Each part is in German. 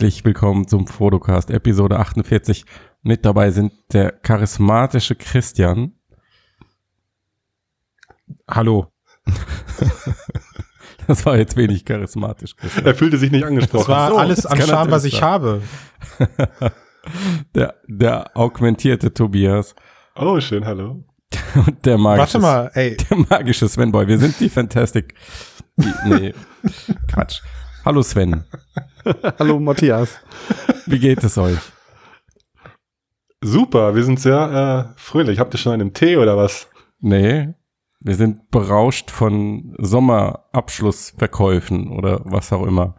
Herzlich willkommen zum Fotocast, Episode 48. Mit dabei sind der charismatische Christian. Hallo. Das war jetzt wenig charismatisch. Christian. Er fühlte sich nicht angesprochen. Das war so, alles das an Charme, was ich sein. habe. Der, der augmentierte Tobias oh, schön, hallo. und der magische, Warte mal, ey. der magische Sven Boy. Wir sind die Fantastic. Die, nee, Quatsch. Hallo Sven, Hallo Matthias. wie geht es euch? Super, wir sind sehr äh, fröhlich. Habt ihr schon einen Tee oder was? Nee, wir sind berauscht von Sommerabschlussverkäufen oder was auch immer.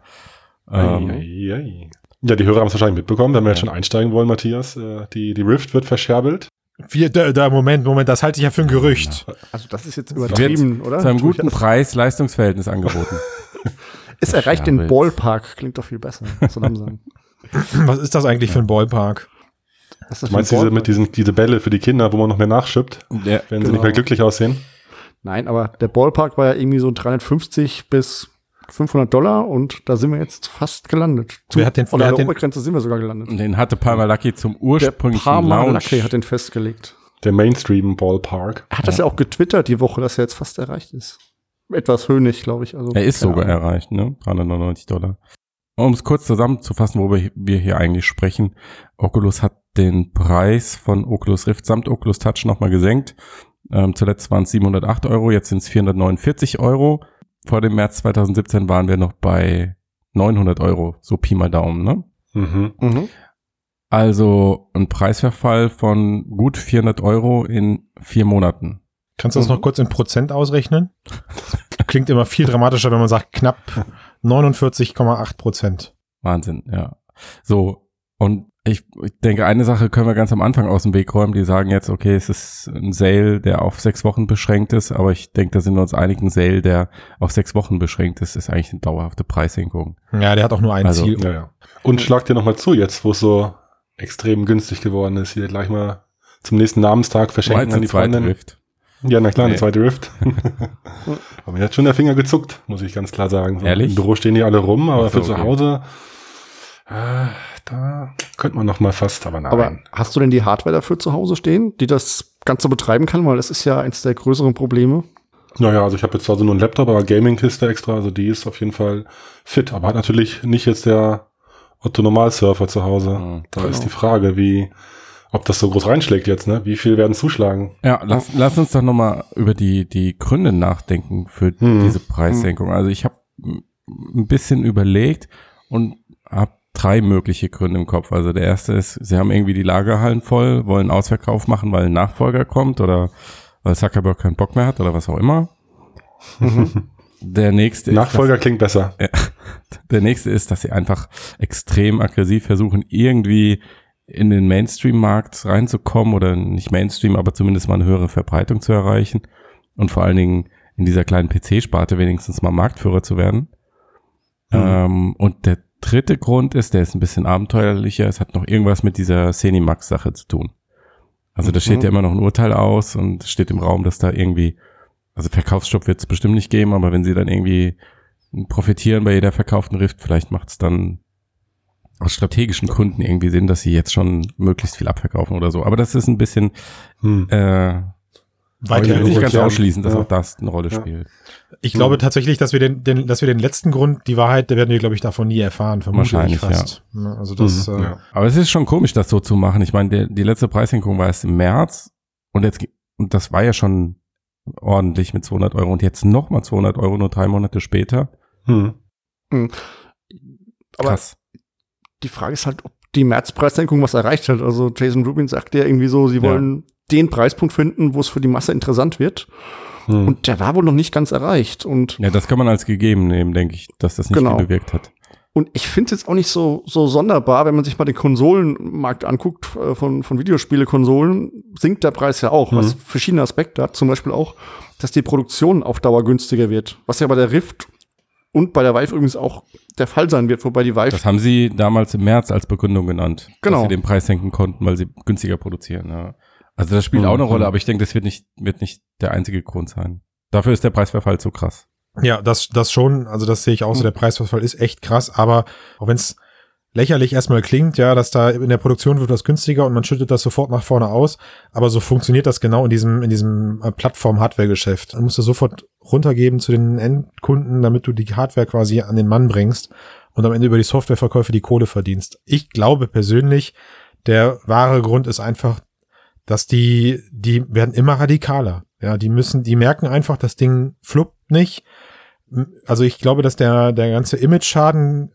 Ähm, Eieiei. Ja, die Hörer haben es wahrscheinlich mitbekommen, wenn wir jetzt schon einsteigen wollen, Matthias. Äh, die, die Rift wird verscherbelt. Wir, da, da, Moment, Moment, das halte ich ja für ein Gerücht. Also das ist jetzt übertrieben, oder? zu einem guten Preis-Leistungsverhältnis angeboten. Es erreicht den. Ballpark, klingt doch viel besser. So langsam. Was ist das eigentlich für ein Ballpark? Was ist das Du meinst diese, mit diesen, diese Bälle für die Kinder, wo man noch mehr nachschippt, Der, wenn sie Genau. nicht mehr glücklich aussehen? Nein, aber der Ballpark war ja irgendwie so 350 bis 500 Dollar und da sind wir jetzt fast gelandet. Wer hat den- oder wer an der Obergrenze sind wir sogar gelandet. den hatte Lucky zum Der ursprünglichen Parma Launch. Lucky hat den festgelegt. Der Mainstream Ballpark. Er hat das ja auch getwittert die Woche, dass er jetzt fast erreicht ist. Etwas höhnig, glaube ich. Also, Er ist sogar Ahnung. erreicht, ne? 399 Dollar. Um es kurz zusammenzufassen, worüber wir hier eigentlich sprechen. Oculus hat den Preis von Oculus Rift samt Oculus Touch nochmal gesenkt. Ähm, zuletzt waren es 708 Euro, jetzt sind es 449 Euro. Vor dem März 2017 waren wir noch bei 900 Euro, so Pi mal Daumen, ne? Mhm. Mhm. Also ein Preisverfall von gut 400 Euro in vier Monaten. Kannst du das Mhm. noch kurz in Prozent ausrechnen? Klingt immer viel dramatischer, wenn man sagt knapp 49,8 Prozent. Wahnsinn, ja. So, und ich, ich denke, eine Sache können wir ganz am Anfang aus dem Weg räumen. Die sagen jetzt, okay, es ist ein Sale, der auf sechs Wochen beschränkt ist, aber ich denke, da sind wir uns einig, ein Sale, der auf sechs Wochen beschränkt ist, ist eigentlich eine dauerhafte Preissenkung. Ja, der hat auch nur ein Also, Ziel. Ja, ja. Und schlag dir nochmal zu, jetzt, wo es so extrem günstig geworden ist, hier gleich mal zum nächsten Namenstag verschenken an die Freundin. Rift? Ja, na klar, eine Nee. zweite Rift. aber mir hat schon der Finger gezuckt, muss ich ganz klar sagen. So, Ehrlich? Im Büro stehen die alle rum, aber so, für zu okay. Hause, äh, da könnte man noch mal fast, aber nein. Aber hast du denn die Hardware dafür zu Hause stehen, die das Ganze betreiben kann? Weil das ist ja eins der größeren Probleme. naja, also ich habe jetzt zwar so nur einen Laptop, aber Gaming-Kiste extra, also die ist auf jeden Fall fit, aber hat natürlich nicht jetzt der Otto-Normalsurfer zu Hause. Mhm, da genau. ist die Frage, wie, ob das so groß reinschlägt jetzt, ne? Wie viel werden zuschlagen? Ja, lass, lass uns doch nochmal über die, die Gründe nachdenken für Hm. diese Preissenkung. Also ich habe ein bisschen überlegt und habe drei mögliche Gründe im Kopf. Also der erste ist, sie haben irgendwie die Lagerhallen voll, wollen Ausverkauf machen, weil ein Nachfolger kommt oder weil Zuckerberg keinen Bock mehr hat oder was auch immer. Der nächste ist, Nachfolger klingt besser. der nächste ist, dass sie einfach extrem aggressiv versuchen, irgendwie in den Mainstream-Markt reinzukommen oder nicht Mainstream, aber zumindest mal eine höhere Verbreitung zu erreichen und vor allen Dingen in dieser kleinen PC-Sparte wenigstens mal Marktführer zu werden. Ähm, und der dritte Grund ist, der ist ein bisschen abenteuerlicher, es hat noch irgendwas mit dieser Cinemax-Sache zu tun. Also da steht ja immer noch ein Urteil aus und es steht im Raum, dass da irgendwie, also Verkaufsstopp wird es bestimmt nicht geben, aber wenn sie dann irgendwie profitieren bei jeder verkauften Rift, vielleicht macht es dann aus strategischen Gründen irgendwie Sinn, dass sie jetzt schon möglichst viel abverkaufen oder so. Aber das ist ein bisschen, Hm. äh, Weiter ich will nicht ganz ausschließen, dass Ja. auch das eine Rolle Ja. spielt. Ich glaube tatsächlich, dass wir den, den, dass wir den letzten Grund, die Wahrheit, der werden wir, glaube ich, davon nie erfahren, vermute ich Wahrscheinlich, fast. Ja. Also das, Mhm, äh, ja. Aber es ist schon komisch, das so zu machen. Ich meine, der, die letzte Preissenkung war erst im März und jetzt, und das war ja schon ordentlich mit 200 Euro und jetzt nochmal 200 Euro nur drei Monate später. Hm. Aber Krass. Die Frage ist halt, ob die Märzpreissenkung was erreicht hat. Also Jason Rubin sagt ja irgendwie so, sie Ja. wollen den Preispunkt finden, wo es für die Masse interessant wird. Hm. Und der war wohl noch nicht ganz erreicht. Und, Ja, das kann man als gegeben nehmen, denke ich, dass das nicht Genau. viel bewirkt hat. und ich finde es jetzt auch nicht so, so sonderbar, wenn man sich mal den Konsolenmarkt anguckt äh, von, von Videospiele-Konsolen, sinkt der Preis ja auch, was verschiedene Aspekte hat. Zum Beispiel auch, dass die Produktion auf Dauer günstiger wird. Was ja bei der Rift und bei der Vive übrigens auch der Fall sein wird, wobei die Vive Das haben sie damals im März als Begründung genannt, Genau. dass sie den Preis senken konnten, weil sie günstiger produzieren. Ja. Also das spielt Mhm. auch eine Rolle, aber ich denke, das wird nicht, wird nicht der einzige Grund sein. Dafür ist der Preisverfall zu krass. Ja, das, das schon, also das sehe ich auch so, der Preisverfall ist echt krass, aber auch wenn es lächerlich erstmal klingt, ja, dass da in der Produktion wird das günstiger und man schüttet das sofort nach vorne aus. Aber so funktioniert das genau in diesem, in diesem äh, Plattform-Hardware-Geschäft. Man musst du sofort runtergeben zu den Endkunden, damit du die Hardware quasi an den Mann bringst und am Ende über die Softwareverkäufe die Kohle verdienst. Ich glaube persönlich, der wahre Grund ist einfach, dass die, die werden immer radikaler. Ja, die müssen, die merken einfach, das Ding fluppt nicht. Also ich glaube, dass der, der ganze Image-Schaden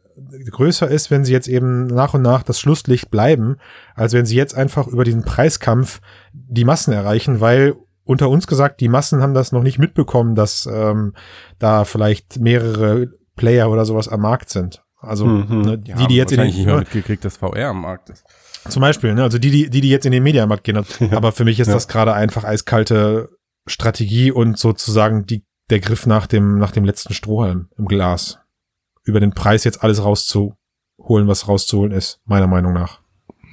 größer ist, wenn sie jetzt eben nach und nach das Schlusslicht bleiben, als wenn sie jetzt einfach über diesen Preiskampf die Massen erreichen, weil unter uns gesagt, die Massen haben das noch nicht mitbekommen, dass ähm, da vielleicht mehrere Player oder sowas am Markt sind. Also mhm. ne, die, die jetzt in den, nicht mehr mitgekriegt, dass VR am Markt ist. Zum Beispiel, ne, also die, die, die, die jetzt in den Mediamarkt gehen. Aber für mich ist ja. das gerade einfach eiskalte Strategie und sozusagen die, der Griff nach dem, nach dem letzten Strohhalm im Glas über den Preis jetzt alles rauszuholen, was rauszuholen ist, meiner Meinung nach.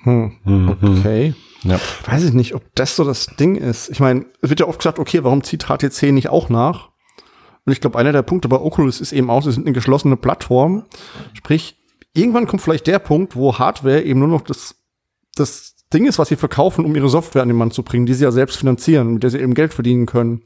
Hm. Mhm. Okay. Ja. Weiß ich nicht, ob das so das Ding ist. Ich meine, es wird ja oft gesagt, okay, warum zieht HTC nicht auch nach? Und ich glaube, einer der Punkte bei Oculus ist eben auch, sie sind eine geschlossene Plattform. Sprich, irgendwann kommt vielleicht der Punkt, wo Hardware eben nur noch das, das Ding ist, was sie verkaufen, um ihre Software an den Mann zu bringen, die sie ja selbst finanzieren, mit der sie eben Geld verdienen können.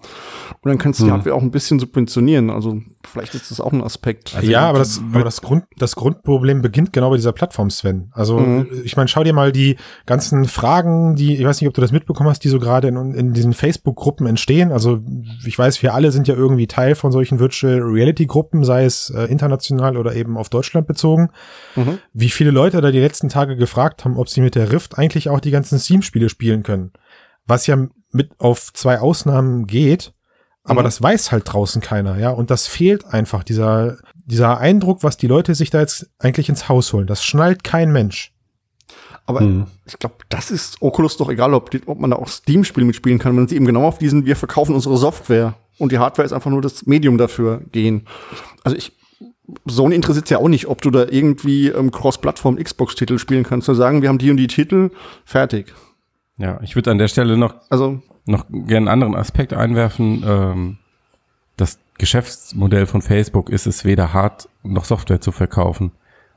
Und dann kannst du die hm. Hardware auch ein bisschen subventionieren. Also vielleicht ist das auch ein Aspekt. Also ja, aber das, aber das Grund, das Grundproblem beginnt genau bei dieser Plattform, Sven. Also mhm. ich meine, schau dir mal die ganzen Fragen, die, ich weiß nicht, ob du das mitbekommen hast, die so gerade in, in diesen Facebook-Gruppen entstehen. Also ich weiß, wir alle sind ja irgendwie Teil von solchen Virtual Reality-Gruppen, sei es äh, international oder eben auf Deutschland bezogen. Mhm. Wie viele Leute da die letzten Tage gefragt haben, ob sie mit der Rift eigentlich auch die ganzen Steam-Spiele spielen können. Was ja mit auf zwei Ausnahmen geht, aber mhm. das weiß halt draußen keiner, ja. Und das fehlt einfach, dieser, dieser Eindruck, was die Leute sich da jetzt eigentlich ins Haus holen. Das schnallt kein Mensch. Aber mhm. ich glaube, das ist Oculus doch egal, ob, ob man da auch Steam-Spiele mitspielen kann, wenn sie eben genau auf diesen, wir verkaufen unsere Software und die Hardware ist einfach nur das Medium dafür gehen. Also ich, Sony interessiert ja auch nicht, ob du da irgendwie ähm, Cross-Plattform Xbox-Titel spielen kannst. Zu sagen, wir haben die und die Titel, fertig. Ja, ich würde an der Stelle noch, also, noch gerne einen anderen Aspekt einwerfen. Ähm, das Geschäftsmodell von Facebook ist es, weder Hard- noch Software zu verkaufen.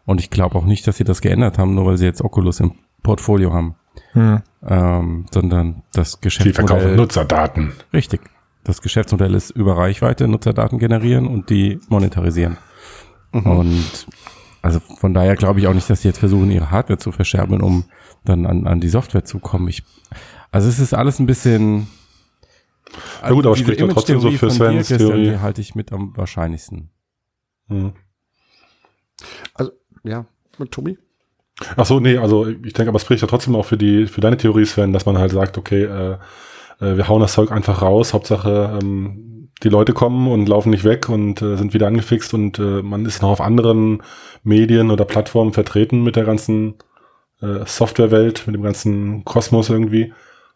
Und ich glaube auch nicht, dass sie das geändert haben, nur weil sie jetzt Oculus im Portfolio haben. Hm. Ähm, sondern das Geschäftsmodell. Sie verkaufen Nutzerdaten. Richtig. Das Geschäftsmodell ist über Reichweite Nutzerdaten generieren und die monetarisieren. Mhm. Und also von daher glaube ich auch nicht, dass sie jetzt versuchen, ihre Hardware zu verscherben, um dann an, an die Software zu kommen. Ich, also es ist alles ein bisschen. Na gut, aber spricht doch trotzdem so für Svens Theorie. Die halte ich mit am wahrscheinlichsten. Hm. Also, ja, mit Tobi? Ach so, nee, also ich denke, aber es spricht ja trotzdem auch für die, für deine Theorie, Sven, dass man halt sagt, okay, äh, äh, wir hauen das Zeug einfach raus, Hauptsache ähm, die Leute kommen und laufen nicht weg und äh, sind wieder angefixt und äh, man ist noch auf anderen Medien oder Plattformen vertreten mit der ganzen äh, Softwarewelt, mit dem ganzen Kosmos irgendwie.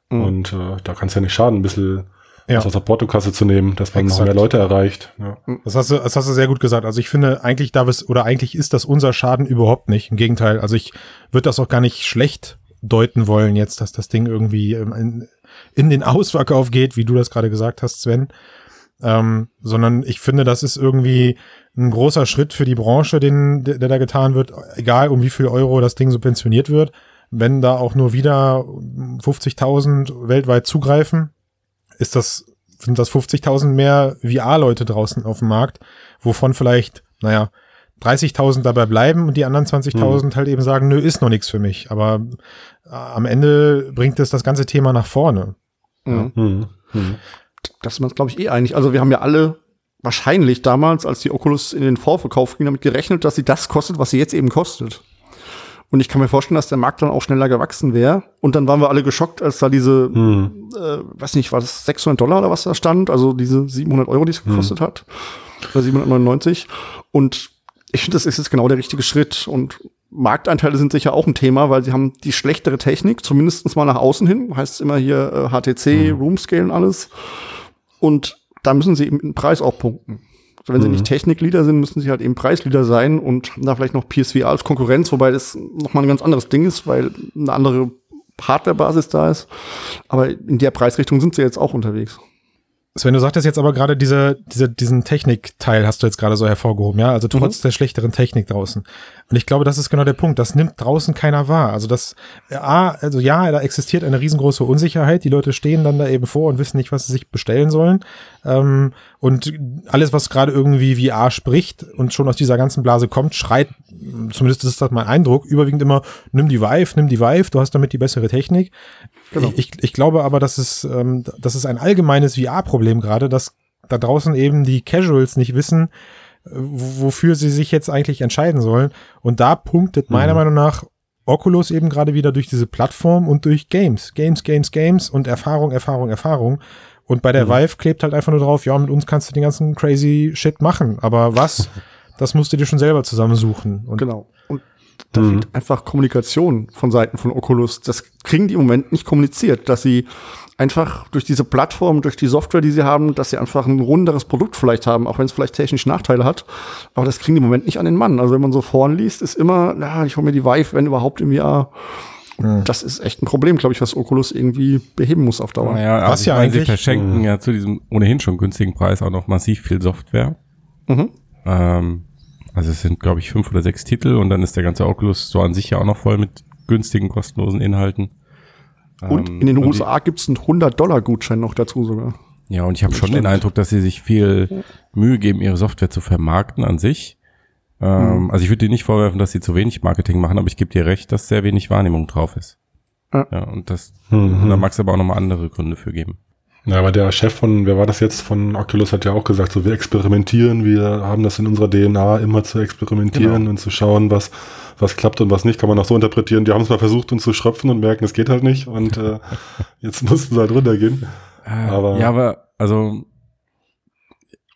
Mhm. Und äh, da kann es ja nicht schaden, ein bisschen ja. aus der Portokasse zu nehmen, dass man Exakt. noch mehr Leute erreicht. Ja. Mhm. Das, hast du, das hast du sehr gut gesagt. Also ich finde, eigentlich darf es, oder eigentlich ist das unser Schaden überhaupt nicht. Im Gegenteil, also ich würde das auch gar nicht schlecht deuten wollen jetzt, dass das Ding irgendwie in, in den Ausverkauf geht, wie du das gerade gesagt hast, Sven. Ähm, sondern ich finde, das ist irgendwie ein großer Schritt für die Branche, den, der, der da getan wird, egal um wie viel Euro das Ding subventioniert wird. Wenn da auch nur wieder 50.000 weltweit zugreifen, ist das, sind das 50.000 mehr VR-Leute draußen auf dem Markt, wovon vielleicht, naja, 30.000 dabei bleiben und die anderen 20.000 hm. halt eben sagen, nö, ist noch nichts für mich. Aber äh, am Ende bringt es das ganze Thema nach vorne. Mhm. Ja. Mhm. Mhm das ist man glaube ich, eh einig. Also wir haben ja alle wahrscheinlich damals, als die Oculus in den Vorverkauf ging, damit gerechnet, dass sie das kostet, was sie jetzt eben kostet. Und ich kann mir vorstellen, dass der Markt dann auch schneller gewachsen wäre. Und dann waren wir alle geschockt, als da diese, hm. äh, weiß nicht, war das 600 Dollar oder was da stand? Also diese 700 Euro, die es gekostet hm. hat. Oder 799. Und ich finde, das ist jetzt genau der richtige Schritt. Und Markteinteile sind sicher auch ein Thema, weil sie haben die schlechtere Technik, zumindest mal nach außen hin. Heißt immer hier äh, HTC, hm. Roomscale und alles. Und da müssen sie eben den Preis auch punkten. Also wenn mhm. sie nicht Technikleader sind, müssen sie halt eben Preisleader sein und da vielleicht noch PSVR als Konkurrenz, wobei das nochmal ein ganz anderes Ding ist, weil eine andere Hardware-Basis da ist. Aber in der Preisrichtung sind sie jetzt auch unterwegs. Sven, du sagtest jetzt aber gerade diese, diese, diesen Technikteil hast du jetzt gerade so hervorgehoben, ja, also trotz mhm. der schlechteren Technik draußen. Und ich glaube, das ist genau der Punkt. Das nimmt draußen keiner wahr. Also das, ja, also ja, da existiert eine riesengroße Unsicherheit. Die Leute stehen dann da eben vor und wissen nicht, was sie sich bestellen sollen. Ähm, und alles, was gerade irgendwie VR spricht und schon aus dieser ganzen Blase kommt, schreit, zumindest ist das mein Eindruck, überwiegend immer, nimm die Vive, nimm die Vive, du hast damit die bessere Technik. Genau. Ich, ich glaube aber, dass es, ähm, das ist ein allgemeines VR-Problem gerade, dass da draußen eben die Casuals nicht wissen, äh, wofür sie sich jetzt eigentlich entscheiden sollen. Und da punktet meiner mhm. Meinung nach Oculus eben gerade wieder durch diese Plattform und durch Games. Games, Games, Games und Erfahrung, Erfahrung, Erfahrung. Und bei der mhm. Vive klebt halt einfach nur drauf, ja, mit uns kannst du den ganzen crazy Shit machen. Aber was, das musst du dir schon selber zusammensuchen. Und genau. Da mhm. fehlt einfach Kommunikation von Seiten von Oculus. Das kriegen die im Moment nicht kommuniziert, dass sie einfach durch diese Plattform, durch die Software, die sie haben, dass sie einfach ein runderes Produkt vielleicht haben, auch wenn es vielleicht technische Nachteile hat. Aber das kriegen die im Moment nicht an den Mann. Also wenn man so vorn liest, ist immer, ja, ich hole mir die Vive, wenn überhaupt im Jahr. Mhm. Das ist echt ein Problem, glaube ich, was Oculus irgendwie beheben muss auf Dauer. Naja, also was ja meine, eigentlich sie verschenken mhm. ja zu diesem ohnehin schon günstigen Preis auch noch massiv viel Software. Mhm. Ähm, also es sind, glaube ich, fünf oder sechs Titel und dann ist der ganze Oculus so an sich ja auch noch voll mit günstigen, kostenlosen Inhalten. Und ähm, in den USA gibt es einen 100-Dollar-Gutschein noch dazu sogar. Ja, und ich habe schon den Eindruck, dass sie sich viel Mühe geben, ihre Software zu vermarkten an sich. Ähm, mhm. Also ich würde dir nicht vorwerfen, dass sie zu wenig Marketing machen, aber ich gebe dir recht, dass sehr wenig Wahrnehmung drauf ist. Ja, ja und das, mhm. da mag es aber auch nochmal andere Gründe für geben. Ja, aber der Chef von, wer war das jetzt, von Oculus hat ja auch gesagt, so wir experimentieren, wir haben das in unserer DNA immer zu experimentieren genau. und zu schauen, was, was klappt und was nicht, kann man auch so interpretieren. Die haben es mal versucht, uns zu schröpfen und merken, es geht halt nicht und äh, jetzt mussten sie halt runtergehen. Äh, aber, ja, aber also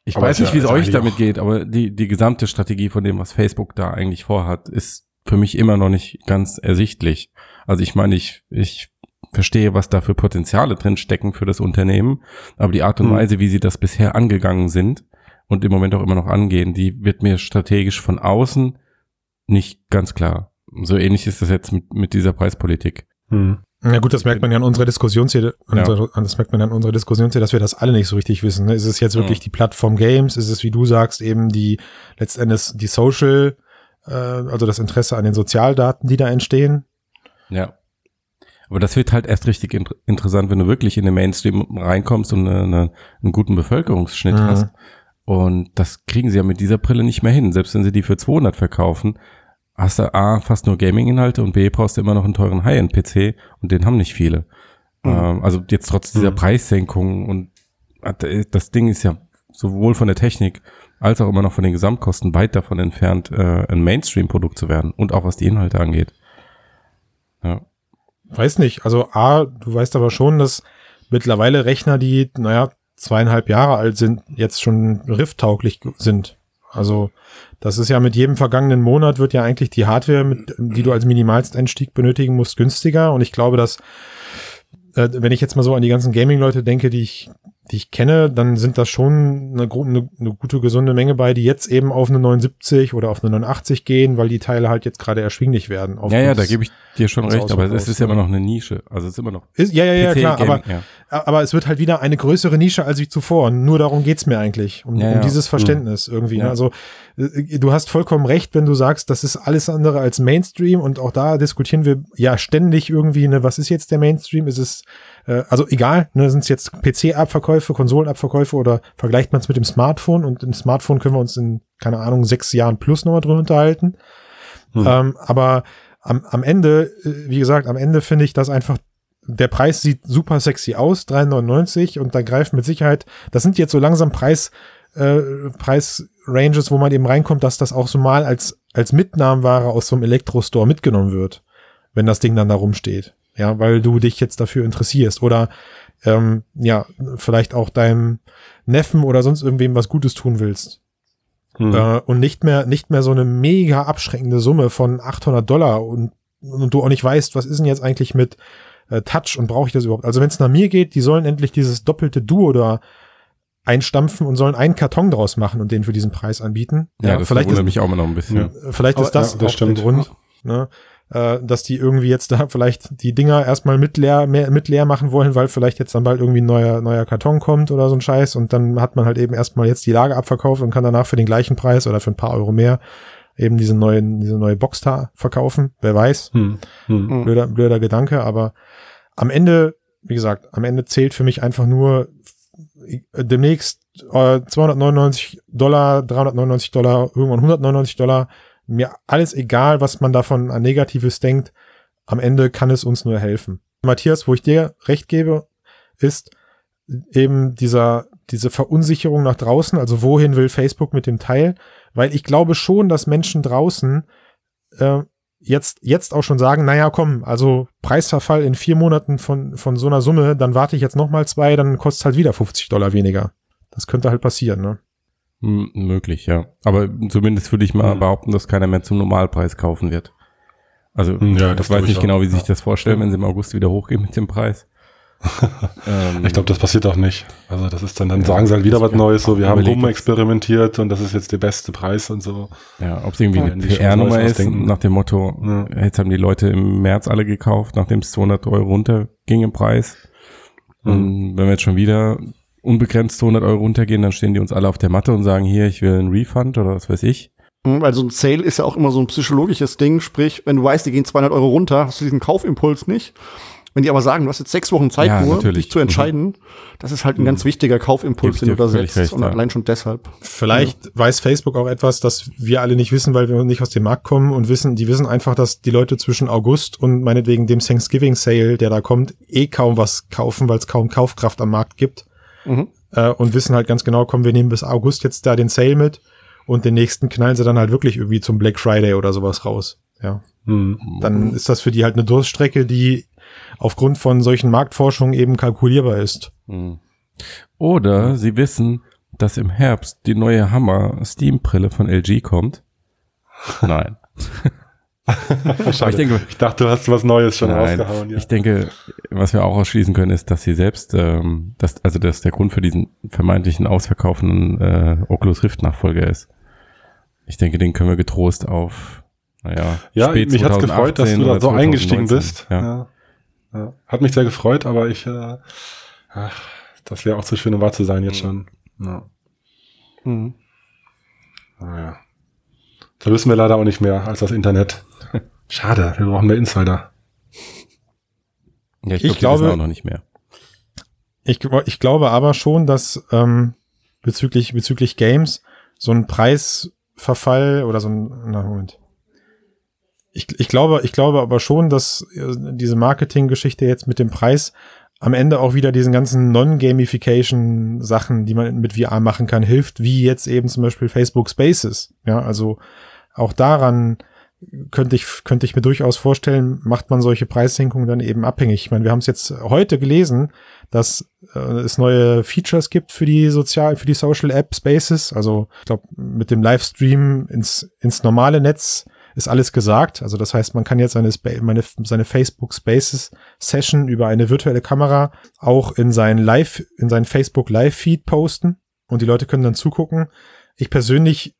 ich weiß nicht, wie es euch damit geht, aber die, die gesamte Strategie von dem, was Facebook da eigentlich vorhat, ist für mich immer noch nicht ganz ersichtlich. Also ich meine, ich, ich verstehe, was da für Potenziale drin stecken für das Unternehmen, aber die Art und hm. Weise, wie sie das bisher angegangen sind und im Moment auch immer noch angehen, die wird mir strategisch von außen nicht ganz klar. So ähnlich ist das jetzt mit, mit dieser Preispolitik. Hm. Ja gut, das merkt man ja an unserer Diskussionsziele, ja. das merkt man ja an unserer Diskussionsziele, dass wir das alle nicht so richtig wissen. Ne? Ist es jetzt wirklich ja. die Plattform Games? Ist es, wie du sagst, eben die letztendlich die Social, äh, also das Interesse an den Sozialdaten, die da entstehen? Ja. Aber das wird halt erst richtig in interessant, wenn du wirklich in den Mainstream reinkommst und eine, eine, einen guten Bevölkerungsschnitt mhm. hast. Und das kriegen sie ja mit dieser Brille nicht mehr hin. Selbst wenn sie die für 200 verkaufen, hast du A, fast nur Gaming-Inhalte und B, brauchst du immer noch einen teuren High-End-PC und den haben nicht viele. Mhm. Ähm, also jetzt trotz dieser mhm. Preissenkung und das Ding ist ja sowohl von der Technik als auch immer noch von den Gesamtkosten weit davon entfernt, äh, ein Mainstream-Produkt zu werden und auch was die Inhalte angeht. Ja. Weiß nicht. Also A, du weißt aber schon, dass mittlerweile Rechner, die, naja, zweieinhalb Jahre alt sind, jetzt schon Rift-tauglich sind. Also das ist ja mit jedem vergangenen Monat wird ja eigentlich die Hardware, mit, die du als Minimalsteinstieg benötigen musst, günstiger. Und ich glaube, dass, äh, wenn ich jetzt mal so an die ganzen Gaming-Leute denke, die ich die ich kenne, dann sind das schon eine, eine, eine, gute, gesunde Menge bei, die jetzt eben auf eine 79 oder auf eine 89 gehen, weil die Teile halt jetzt gerade erschwinglich werden. Ja, ja, da gebe ich dir schon recht, aber es ist ja immer noch eine Nische. Also es ist immer noch. Ist, ja, ja, ja, klar, Gaming, aber, ja. aber es wird halt wieder eine größere Nische als wie zuvor. Und nur darum geht's mir eigentlich, um, ja, ja. um dieses Verständnis mhm. irgendwie. Ne? Also äh, du hast vollkommen recht, wenn du sagst, das ist alles andere als Mainstream und auch da diskutieren wir ja ständig irgendwie, ne, was ist jetzt der Mainstream? Ist es äh, also egal, ne, sind es jetzt PC-Abverkäufe, Konsolenabverkäufe oder vergleicht man es mit dem Smartphone und im Smartphone können wir uns in, keine Ahnung, sechs Jahren plus nochmal drüber unterhalten. Hm. Ähm, aber am, am Ende, äh, wie gesagt, am Ende finde ich das einfach der Preis sieht super sexy aus, 3,99 und da greift mit Sicherheit, das sind jetzt so langsam Preis, äh, Preisranges, wo man eben reinkommt, dass das auch so mal als, als Mitnahmware aus so einem Elektrostore mitgenommen wird, wenn das Ding dann da rumsteht ja, weil du dich jetzt dafür interessierst oder ähm, ja, vielleicht auch deinem Neffen oder sonst irgendwem was Gutes tun willst. Hm. Äh, und nicht mehr, nicht mehr so eine mega abschreckende Summe von 800 Dollar und, und du auch nicht weißt, was ist denn jetzt eigentlich mit äh, Touch und brauche ich das überhaupt? Also wenn es nach mir geht, die sollen endlich dieses doppelte Duo da einstampfen und sollen einen Karton draus machen und den für diesen Preis anbieten. Ja, ja das vielleicht ist, mich auch immer noch ein bisschen. Vielleicht ist das, ja, das auch stimmt. der Grund. Ne? Äh, dass die irgendwie jetzt da vielleicht die Dinger erstmal mit leer, mehr, mit leer machen wollen, weil vielleicht jetzt dann bald irgendwie ein neuer, neuer Karton kommt oder so ein Scheiß und dann hat man halt eben erstmal jetzt die Lager abverkauft und kann danach für den gleichen Preis oder für ein paar Euro mehr eben diese neuen, diese neue Box da verkaufen. Wer weiß. Hm. Hm. Blöder, blöder Gedanke, aber am Ende, wie gesagt, am Ende zählt für mich einfach nur demnächst äh, 299 Dollar, 399 Dollar, irgendwann 199 Dollar mir alles egal, was man davon an Negatives denkt. Am Ende kann es uns nur helfen. Matthias, wo ich dir recht gebe, ist eben dieser, diese Verunsicherung nach draußen. Also wohin will Facebook mit dem Teil? Weil ich glaube schon, dass Menschen draußen äh, jetzt, jetzt auch schon sagen, naja, komm, also Preisverfall in vier Monaten von, von so einer Summe, dann warte ich jetzt noch mal zwei, dann kostet es halt wieder 50 Dollar weniger. Das könnte halt passieren, ne? M möglich, ja. Aber zumindest würde ich mal mhm. behaupten, dass keiner mehr zum Normalpreis kaufen wird. Also hm, ja, das ich weiß nicht genau, wie sich das vorstellen, wenn sie im August wieder hochgehen mit dem Preis. ähm, ich glaube, das passiert auch nicht. Also das ist dann, dann ja, sagen sie halt wieder was Neues, so wir haben rumexperimentiert und das ist jetzt der beste Preis und so. Ja, ob es irgendwie eine PR-Nummer ist, nach dem Motto, ja. jetzt haben die Leute im März alle gekauft, nachdem es 200 Euro runterging im Preis. Mhm. Und wenn wir jetzt schon wieder unbegrenzt 200 Euro runtergehen, dann stehen die uns alle auf der Matte und sagen, hier, ich will einen Refund oder was weiß ich. Mhm, weil so ein Sale ist ja auch immer so ein psychologisches Ding, sprich, wenn du weißt, die gehen 200 Euro runter, hast du diesen Kaufimpuls nicht. Wenn die aber sagen, du hast jetzt sechs Wochen Zeit ja, nur, natürlich. dich zu entscheiden, mhm. das ist halt ein ganz wichtiger Kaufimpuls, den du da setzt. Recht, und ja. allein schon deshalb. Vielleicht ja. weiß Facebook auch etwas, das wir alle nicht wissen, weil wir nicht aus dem Markt kommen und wissen, die wissen einfach, dass die Leute zwischen August und meinetwegen dem Thanksgiving Sale, der da kommt, eh kaum was kaufen, weil es kaum Kaufkraft am Markt gibt. Mhm äh, und wissen halt ganz genau, komm, wir nehmen bis August jetzt da den Sale mit und den nächsten knallen sie dann halt wirklich irgendwie zum Black Friday oder sowas raus. Ja. Mhm. Dann ist das für die halt eine Durststrecke, die aufgrund von solchen Marktforschungen eben kalkulierbar ist. Mhm. Oder sie wissen, dass im Herbst die neue Hammer Steam Brille von LG kommt. Nein. ich, denke, ich dachte, du hast was Neues schon nein, rausgehauen. Ja. Ich denke, was wir auch ausschließen können, ist, dass sie selbst, ähm, dass, also dass der Grund für diesen vermeintlichen ausverkaufenden äh, Oculus Rift Nachfolger ist. Ich denke, den können wir getrost auf, naja, ja, mich hat's gefreut, dass du da so eingestiegen bist. Ja. ja. Ja. Hat mich sehr gefreut, aber ich, äh, ach, das wäre auch zu schön, um wahr zu sein jetzt mhm. schon. Ja. Mhm. Naja. Da wissen wir leider auch nicht mehr als das Internet. Schade, wir brauchen mehr Insider. Ja, ich, ich glaube auch noch nicht mehr. Ich, ich glaube aber schon, dass ähm, bezüglich bezüglich Games so ein Preisverfall oder so ein na Moment. Ich, ich glaube, ich glaube aber schon, dass äh, diese Marketinggeschichte jetzt mit dem Preis am Ende auch wieder diesen ganzen Non-Gamification Sachen, die man mit VR machen kann, hilft, wie jetzt eben zum Beispiel Facebook Spaces. Ja, also auch daran könnte ich, könnte ich mir durchaus vorstellen, macht man solche Preissenkungen dann eben abhängig. Ich meine, wir haben es jetzt heute gelesen, dass äh, es neue Features gibt für die Sozial, für die Social App Spaces. Also ich glaube, mit dem Livestream ins, ins normale Netz ist alles gesagt. Also das heißt, man kann jetzt seine, meine, seine Facebook Spaces Session über eine virtuelle Kamera auch in sein Live, in sein Facebook Live Feed posten und die Leute können dann zugucken. Ich persönlich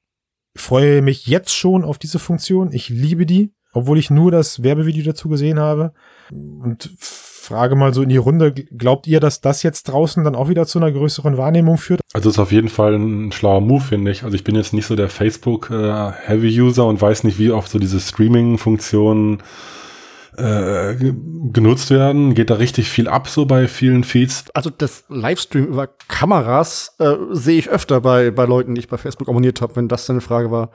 freue mich jetzt schon auf diese Funktion. Ich liebe die, obwohl ich nur das Werbevideo dazu gesehen habe. Und frage mal so in die Runde, glaubt ihr, dass das jetzt draußen dann auch wieder zu einer größeren Wahrnehmung führt? Also ist auf jeden Fall ein schlauer Move, finde ich. Also ich bin jetzt nicht so der Facebook-Heavy-User äh, und weiß nicht, wie oft so diese Streaming-Funktionen äh, genutzt werden? Geht da richtig viel ab so bei vielen Feeds? Also das Livestream über Kameras äh, sehe ich öfter bei, bei Leuten, die ich bei Facebook abonniert habe, wenn das deine Frage war.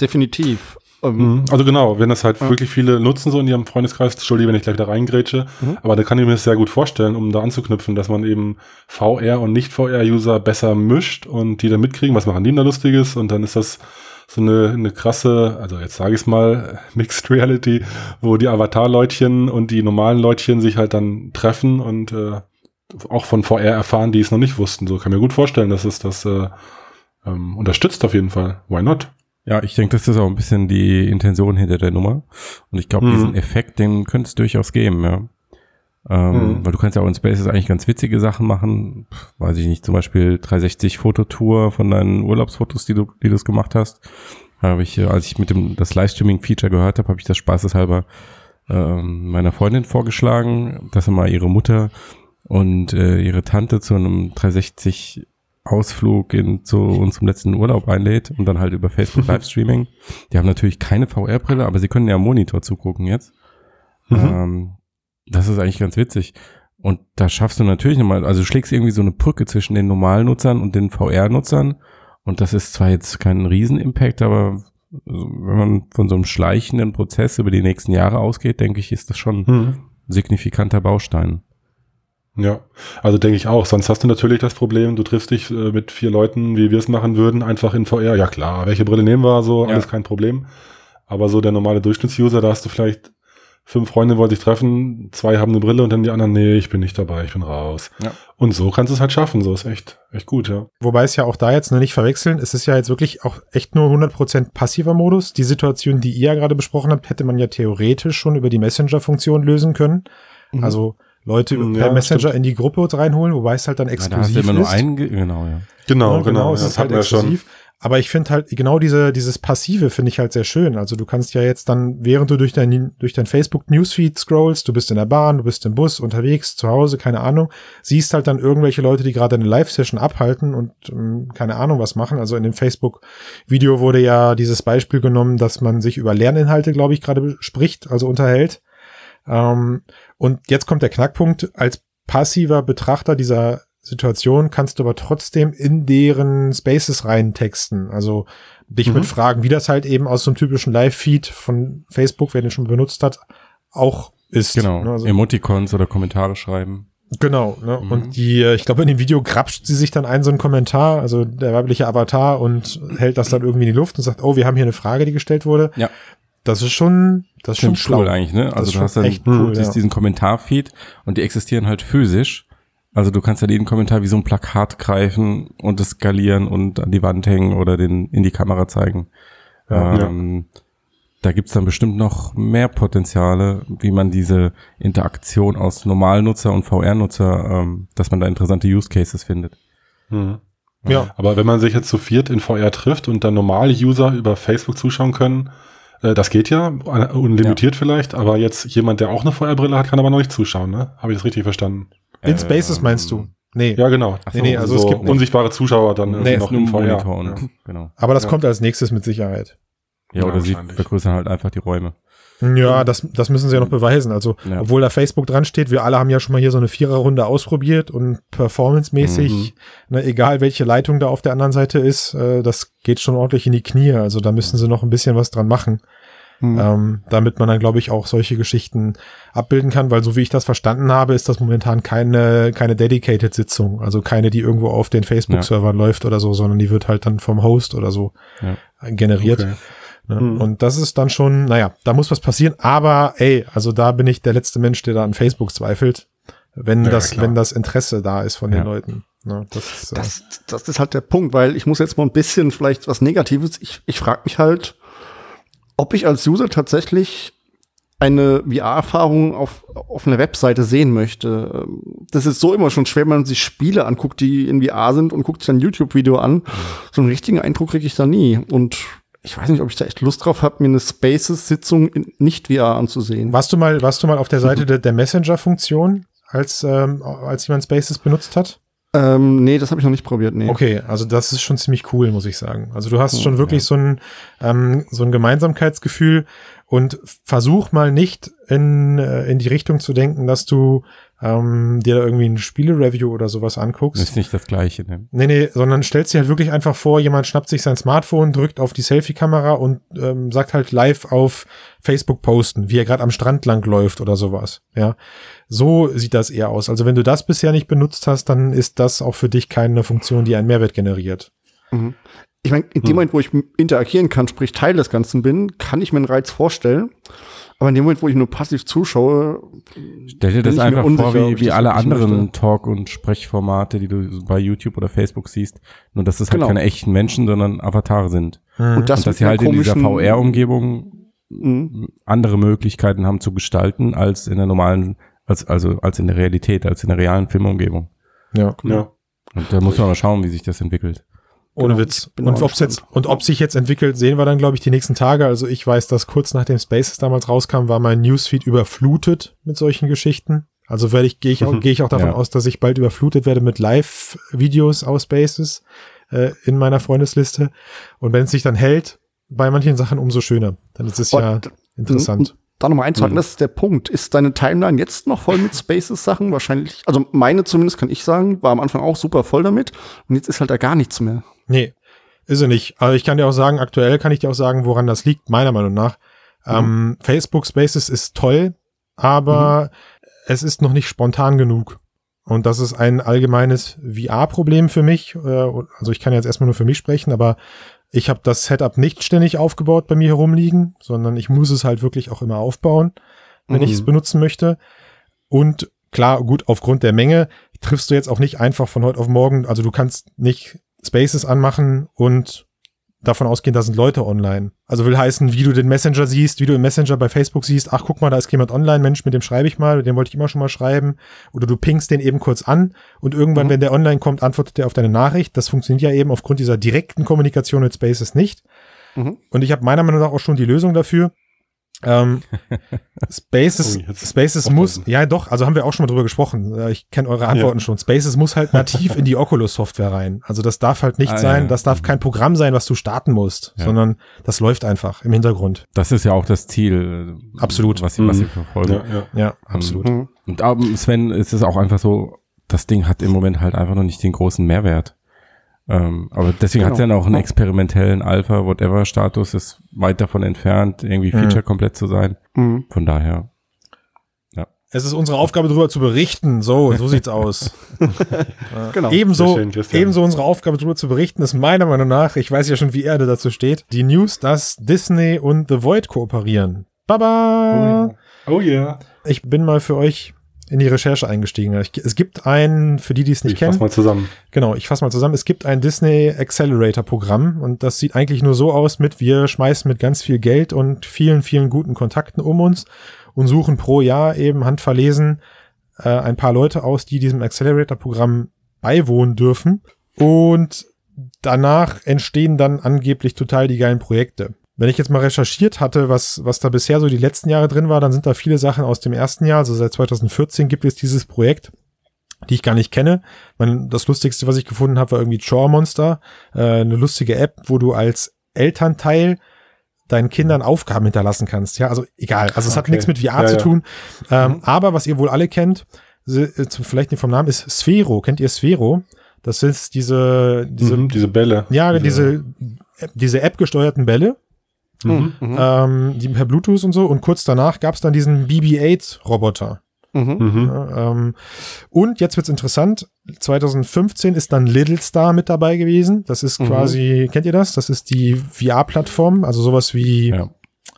Definitiv. Ähm, mhm. also genau, wenn das halt ja. wirklich viele nutzen, so in ihrem Freundeskreis, Entschuldigung, wenn ich gleich da reingrätsche, mhm. aber da kann ich mir das sehr gut vorstellen, um da anzuknüpfen, dass man eben VR und Nicht-VR-User besser mischt und die da mitkriegen, was machen die da Lustiges und dann ist das so eine, eine krasse, also jetzt sage ich es mal, Mixed Reality, wo die Avatar-Leutchen und die normalen Leutchen sich halt dann treffen und äh, auch von VR erfahren, die es noch nicht wussten. So kann mir gut vorstellen, dass es das äh, ähm, unterstützt auf jeden Fall. Why not? Ja, ich denke, das ist auch ein bisschen die Intention hinter der Nummer. Und ich glaube, mhm. diesen Effekt, den könnte es durchaus geben, ja. Ähm, mhm. Weil du kannst ja auch in Spaces eigentlich ganz witzige Sachen machen. Pff, weiß ich nicht, zum Beispiel 360 Fototour von deinen Urlaubsfotos, die du, die du gemacht hast. habe ich, äh, als ich mit dem das Livestreaming-Feature gehört habe, habe ich das spaßeshalber ähm, meiner Freundin vorgeschlagen, dass er mal ihre Mutter und äh, ihre Tante zu einem 360 Ausflug in, zu unserem letzten Urlaub einlädt und dann halt über Facebook Livestreaming. Die haben natürlich keine VR-Brille, aber sie können ja am Monitor zugucken jetzt. Mhm. Ähm, das ist eigentlich ganz witzig. Und da schaffst du natürlich nochmal, also du schlägst irgendwie so eine Brücke zwischen den normalen Nutzern und den VR-Nutzern. Und das ist zwar jetzt kein Riesen-Impact, aber wenn man von so einem schleichenden Prozess über die nächsten Jahre ausgeht, denke ich, ist das schon Mhm. ein signifikanter Baustein. Ja, also denke ich auch. Sonst hast du natürlich das Problem, du triffst dich äh, mit vier Leuten, wie wir es machen würden, einfach in VR. Ja klar, welche Brille nehmen wir? So, Ja. alles kein Problem. Aber so der normale Durchschnittsuser, da hast du vielleicht fünf Freunde wollen sich treffen, zwei haben eine Brille und dann die anderen, nee, ich bin nicht dabei, ich bin raus. Ja. Und so kannst du es halt schaffen. So ist echt, echt gut, ja. Wobei es ja auch da jetzt noch nicht verwechseln, es ist ja jetzt wirklich auch echt nur 100% passiver Modus. Die Situation, die ihr ja gerade besprochen habt, hätte man ja theoretisch schon über die Messenger-Funktion lösen können. Mhm. Also Leute Mhm, per ja, Messenger in die Gruppe reinholen, wobei es halt dann Ja, da hast du exklusiv immer nur ist. einen, ge- genau, ja. Genau, Ja, genau. es ja, ist halt hatten wir schon. exklusiv. Aber ich finde halt genau diese, dieses Passive finde ich halt sehr schön. Also du kannst ja jetzt dann, während du durch dein, durch dein Facebook Newsfeed scrollst, du bist in der Bahn, du bist im Bus, unterwegs, zu Hause, keine Ahnung, siehst halt dann irgendwelche Leute, die gerade eine Live-Session abhalten und ähm, keine Ahnung was machen. Also in dem Facebook-Video wurde ja dieses Beispiel genommen, dass man sich über Lerninhalte, glaube ich, gerade spricht, also unterhält. Ähm, und jetzt kommt der Knackpunkt. Als passiver Betrachter dieser Situation kannst du aber trotzdem in deren Spaces reintexten. Also dich Mhm. mit Fragen, wie das halt eben aus so einem typischen Live-Feed von Facebook, wer den schon benutzt hat, auch ist. Genau. Ne? Also, Emoticons oder Kommentare schreiben. genau. Ne? Mhm. Und die, äh, ich glaube, in dem Video grapscht sie sich dann ein, so einen Kommentar, also der weibliche Avatar und hält das dann irgendwie in die Luft und sagt, oh, wir haben hier eine Frage, die gestellt wurde. Ja. Das ist schon, das ist schon Stimmt, schlau. cool eigentlich, ne? Das Also ist du hast dann echt cool, dies- ja. diesen Kommentarfeed und die existieren halt physisch. Also du kannst ja jeden Kommentar wie so ein Plakat greifen und es skalieren und an die Wand hängen oder den in die Kamera zeigen. Ja, ähm, Da gibt's dann bestimmt noch mehr Potenziale, wie man diese Interaktion aus Normalnutzer und VR-Nutzer, ähm, dass man da interessante Use Cases findet. Mhm. Ja. Aber wenn man sich jetzt zu viert in VR trifft und dann normale User über Facebook zuschauen können, äh, das geht ja, äh, unlimitiert vielleicht, aber jetzt jemand, der auch eine VR-Brille hat, kann aber noch nicht zuschauen, ne? Habe ich das richtig verstanden? In Spaces meinst du? Nee. Ja, genau. Ach Nee, nee, also es so gibt nicht. unsichtbare Zuschauer dann Nee, noch im. Monitor und, Ja. genau. Aber das Ja. kommt als nächstes mit Sicherheit. Ja, Ja, oder sie vergrößern halt einfach die Räume. Ja, das, das müssen sie ja noch beweisen. Also, Ja. obwohl da Facebook dran steht, wir alle haben ja schon mal hier so eine Viererrunde ausprobiert und performancemäßig, ne, egal welche Leitung da auf der anderen Seite ist, äh, das geht schon ordentlich in die Knie. Also da müssen sie noch ein bisschen was dran machen, Mhm. ähm, damit man dann, glaube ich, auch solche Geschichten abbilden kann, weil so wie ich das verstanden habe, ist das momentan keine, keine Dedicated-Sitzung, also keine, die irgendwo auf den Facebook-Servern läuft oder so, sondern die wird halt dann vom Host oder so Ja. generiert. Okay. Ne? Mhm. Und das ist dann schon, naja, da muss was passieren, aber ey, also da bin ich der letzte Mensch, der da an Facebook zweifelt, wenn Ja, das, klar. wenn das Interesse da ist von Ja. den Leuten. Ne? Das ist, äh, Das, das ist halt der Punkt, weil ich muss jetzt mal ein bisschen vielleicht was Negatives. Ich, ich frage mich halt, ob ich als User tatsächlich eine VR-Erfahrung auf, auf einer Webseite sehen möchte. Ähm, Das ist so immer schon schwer, wenn man sich Spiele anguckt, die in VR sind und guckt sich ein YouTube-Video an. So einen richtigen Eindruck kriege ich da nie. Und ich weiß nicht, ob ich da echt Lust drauf habe, mir eine Spaces-Sitzung in nicht VR anzusehen. warst du mal, warst du mal auf der Seite der, der Messenger-Funktion, als, ähm, als jemand Spaces benutzt hat? Ähm, nee, das habe ich noch nicht probiert. Nee. Okay, also das ist schon ziemlich cool, muss ich sagen. Also du hast Hm, schon wirklich so ein ähm, so ein Gemeinsamkeitsgefühl und versuch mal nicht in äh, in die Richtung zu denken, dass du ähm, dir da irgendwie ein Spiele-Review oder sowas anguckst. Ist nicht das Gleiche, ne? Nee, nee, sondern stellst dir halt wirklich einfach vor, jemand schnappt sich sein Smartphone, drückt auf die Selfie-Kamera und ähm, sagt halt live auf Facebook posten, wie er gerade am Strand lang läuft oder sowas. Ja, so sieht das eher aus. Also wenn du das bisher nicht benutzt hast, dann ist das auch für dich keine Funktion, die einen Mehrwert generiert. Mhm. Ich meine, in dem Hm. Moment, wo ich interagieren kann, sprich Teil des Ganzen bin, kann ich mir einen Reiz vorstellen. Aber in dem Moment, wo ich nur passiv zuschaue, Stell dir das einfach unsicher, vor, wie, wie das alle anderen möchte. Talk- und Sprechformate, die du bei YouTube oder Facebook siehst. Nur, dass es halt Genau. keine echten Menschen, sondern Avatare sind. und das, und dass sie halt in dieser VR-Umgebung Mhm. andere Möglichkeiten haben zu gestalten als in der normalen, als, also als in der Realität, als in der realen Filmumgebung. Ja. Ja. Und da muss man mal schauen, wie sich das entwickelt. Ohne Genau, Witz. Und ob's jetzt, und ob sich jetzt entwickelt, sehen wir dann, glaube ich, die nächsten Tage. Also ich weiß, dass kurz nachdem Spaces damals rauskam, war mein Newsfeed überflutet mit solchen Geschichten. Also werde ich, gehe ich auch, Mhm. gehe ich auch davon Ja. aus, dass ich bald überflutet werde mit Live-Videos aus Spaces äh, in meiner Freundesliste. Und wenn es sich dann hält, bei manchen Sachen umso schöner. Dann ist es ja Und- interessant. Da nochmal einzuhaken, Mhm. das ist der Punkt. Ist deine Timeline jetzt noch voll mit Spaces-Sachen? Wahrscheinlich, also meine zumindest, kann ich sagen, war am Anfang auch super voll damit. Und jetzt ist halt da gar nichts mehr. Nee, ist er nicht. Also ich kann dir auch sagen, aktuell kann ich dir auch sagen, woran das liegt, meiner Meinung nach. Ähm, Facebook Spaces ist toll, aber es ist noch nicht spontan genug. Und das ist ein allgemeines VR-Problem für mich. Äh, Also ich kann jetzt erstmal nur für mich sprechen, aber ich habe das Setup nicht ständig aufgebaut bei mir herumliegen, sondern ich muss es halt wirklich auch immer aufbauen, wenn ich es Mhm. benutzen möchte. Und klar, gut, aufgrund der Menge triffst du jetzt auch nicht einfach von heute auf morgen, also du kannst nicht Spaces anmachen und davon ausgehen, da sind Leute online. Also will heißen, wie du den Messenger siehst, wie du im Messenger bei Facebook siehst, ach guck mal, da ist jemand online, Mensch, mit dem schreibe ich mal, den wollte ich immer schon mal schreiben. Oder du pingst den eben kurz an und irgendwann, Mhm. wenn der online kommt, antwortet er auf deine Nachricht. Das funktioniert ja eben aufgrund dieser direkten Kommunikation mit Spaces nicht. Mhm. Und ich habe meiner Meinung nach auch schon die Lösung dafür. Ähm, Spaces, Oh, Spaces muss, ja doch, also haben wir auch schon mal drüber gesprochen. Äh, Ich kenne eure Antworten schon. Spaces muss halt nativ in die Oculus-Software rein. Also das darf halt nicht Ah, sein, ja. das darf kein Programm sein, was du starten musst, Ja. sondern das läuft einfach im Hintergrund. Das ist ja auch das Ziel. äh, Absolut. Was, sie- was sie Mhm. verfolgen. Ja, ja. Ja, absolut. Mhm. Und Sven, es ist auch einfach so, das Ding hat im Moment halt einfach noch nicht den großen Mehrwert. Ähm, aber deswegen hat es Genau. ja auch einen Ja. experimentellen Alpha-Whatever-Status, ist weit davon entfernt, irgendwie Mhm. Feature komplett zu sein. Mhm. Von daher. Es ist unsere Aufgabe, darüber zu berichten. So, so sieht's aus. Genau. Ebenso, schön, ebenso unsere Aufgabe, darüber zu berichten, ist meiner Meinung nach, ich weiß ja schon, wie Erde dazu steht, die News, dass Disney und The Void kooperieren. Baba! Oh yeah. Ich bin mal für euch in die Recherche eingestiegen. Ich, es gibt ein, für die, die es nicht Ich kennen, mal zusammen. genau, ich fasse mal zusammen, es gibt ein Disney Accelerator Programm und das sieht eigentlich nur so aus mit, wir schmeißen mit ganz viel Geld und vielen, vielen guten Kontakten um uns und suchen pro Jahr eben handverlesen äh, ein paar Leute aus, die diesem Accelerator-Programm beiwohnen dürfen. Und danach entstehen dann angeblich total die geilen Projekte. Wenn ich jetzt mal recherchiert hatte, was, was da bisher so die letzten Jahre drin war, dann sind da viele Sachen aus dem ersten Jahr. Also seit 2014 gibt es dieses Projekt, die ich gar nicht kenne. Mein, das Lustigste, was ich gefunden habe, war irgendwie Chore Monster, äh, eine lustige App, wo du als Elternteil deinen Kindern Aufgaben hinterlassen kannst. Ja, also egal. Also es hat Okay. nichts mit VR Ja, zu ja. tun. Ähm, Mhm. Aber was ihr wohl alle kennt, äh, vielleicht nicht vom Namen, ist Sphero. Kennt ihr Sphero? Das sind diese, diese, Mhm, diese Bälle. ja, diese, diese App-gesteuerten Bälle, Mhm. Mhm. ähm, die per Bluetooth und so. Und kurz danach gab es dann diesen BB-8-Roboter. Mhm. Mhm. Ja, ähm, und jetzt wird's interessant. 2015 ist dann Little Star mit dabei gewesen. Das ist Mhm. quasi, kennt ihr das? Das ist die VR-Plattform, also sowas wie, Ja.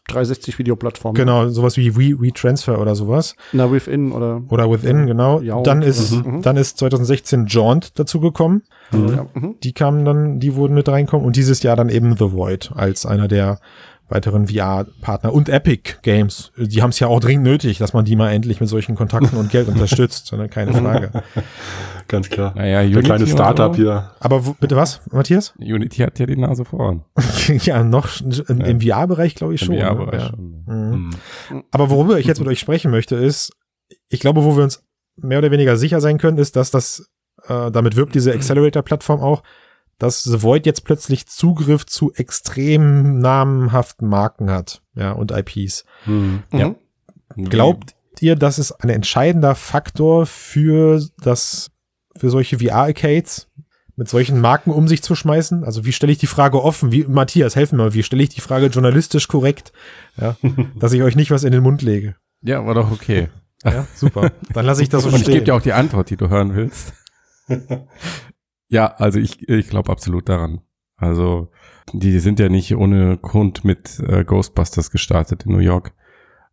360 Videoplattform. genau, sowas wie We, WeTransfer oder sowas. Na, Within oder. Oder Within, genau. Ja, dann ist, mhm. dann ist 2016 Jaunt dazu gekommen. Mhm. Mhm. Die kamen dann, die wurden mit reinkommen und dieses Jahr dann eben The Void als einer der weiteren VR-Partner und Epic Games. Die haben es ja auch dringend nötig, dass man die mal endlich mit solchen Kontakten und Geld unterstützt, sondern keine Frage. Ganz klar. Naja, Der Unity kleine und Startup hier. Aber wo, bitte was, Matthias? Unity hat ja die Nase vorn. ja, noch im, im VR-Bereich glaube ich Im schon. ne? VR-Bereich ja. schon. Mhm. Mhm. Aber worüber ich jetzt mit euch sprechen möchte, ist, ich glaube, wo wir uns mehr oder weniger sicher sein können, ist, dass das, äh, damit wirbt diese Accelerator-Plattform auch, dass The Void jetzt plötzlich Zugriff zu extrem namenhaften Marken hat, ja, und IPs. Mhm. Ja. Glaubt ihr, das ist ein entscheidender Faktor für das, für solche VR-Arcades, mit solchen Marken um sich zu schmeißen? Also wie stelle ich die Frage offen? Wie, Matthias, helfen mir mal, wie stelle ich die Frage journalistisch korrekt, ja, dass ich euch nicht was in den Mund lege? Ja, war doch okay. Ja, super. Dann lasse ich das so Und ich stehen. gebe dir auch die Antwort, die du hören willst. ja, also ich, ich glaube absolut daran. Also die sind ja nicht ohne Grund mit äh, Ghostbusters gestartet in New York.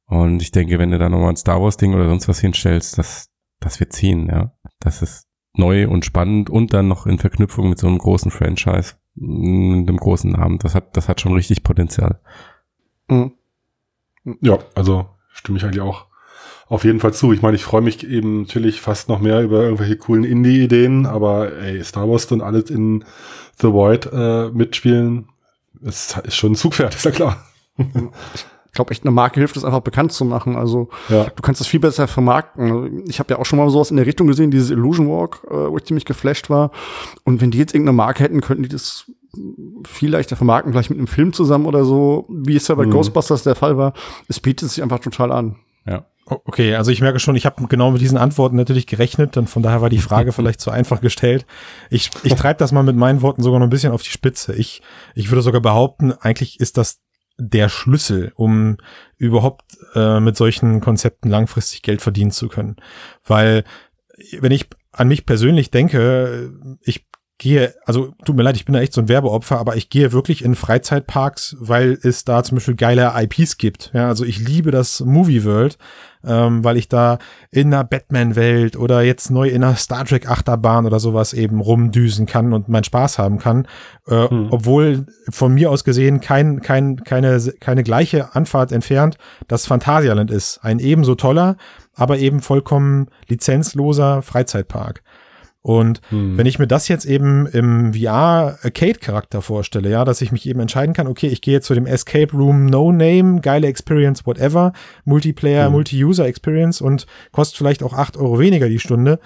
Und ich denke, wenn du da nochmal ein Star Wars Ding oder sonst was hinstellst, das, das wird ziehen, ja. Das ist neu und spannend und dann noch in Verknüpfung mit so einem großen Franchise, mit einem großen Namen. Das hat, das hat schon richtig Potenzial. Mhm. Ja, also stimme ich eigentlich auch, auf jeden Fall zu. Ich meine, ich freue mich eben natürlich fast noch mehr über irgendwelche coolen Indie-Ideen, aber ey, Star Wars und alles in The Void äh, mitspielen, ist, ist schon ein Zugpferd, ist ja klar. Ich glaube, echt eine Marke hilft es einfach bekannt zu machen. Also Ja. du kannst das viel besser vermarkten. Ich habe ja auch schon mal sowas in der Richtung gesehen, dieses Illusion Walk, äh, wo ich ziemlich geflasht war. Und wenn die jetzt irgendeine Marke hätten, könnten die das viel leichter vermarkten, vielleicht mit einem Film zusammen oder so, wie es ja bei Mhm. Ghostbusters der Fall war. Es bietet sich einfach total an. Ja. Okay, also ich merke schon, ich habe genau mit diesen Antworten natürlich gerechnet und von daher war die Frage vielleicht zu einfach gestellt. Ich, ich treibe das mal mit meinen Worten sogar noch ein bisschen auf die Spitze. Ich, ich würde sogar behaupten, eigentlich ist das der Schlüssel, um überhaupt äh, mit solchen Konzepten langfristig Geld verdienen zu können. Weil wenn ich an mich persönlich denke, ich gehe, also tut mir leid, ich bin da echt so ein Werbeopfer, aber ich gehe wirklich in Freizeitparks, weil es da zum Beispiel geile IPs gibt. Ja, also ich liebe das Movie World, ähm, weil ich da in einer Batman-Welt oder jetzt neu in einer Star Trek-Achterbahn oder sowas eben rumdüsen kann und meinen Spaß haben kann. Äh, Hm. Obwohl von mir aus gesehen kein, kein, keine, keine gleiche Anfahrt entfernt das Phantasialand ist. Ein ebenso toller, aber eben vollkommen lizenzloser Freizeitpark. Und Hm. wenn ich mir das jetzt eben im VR-Arcade-Charakter vorstelle, ja, dass ich mich eben entscheiden kann, okay, ich gehe jetzt zu dem Escape Room No Name, geile Experience, whatever, Multiplayer, Mhm. Multi-User-Experience und kostet vielleicht auch acht Euro weniger die Stunde.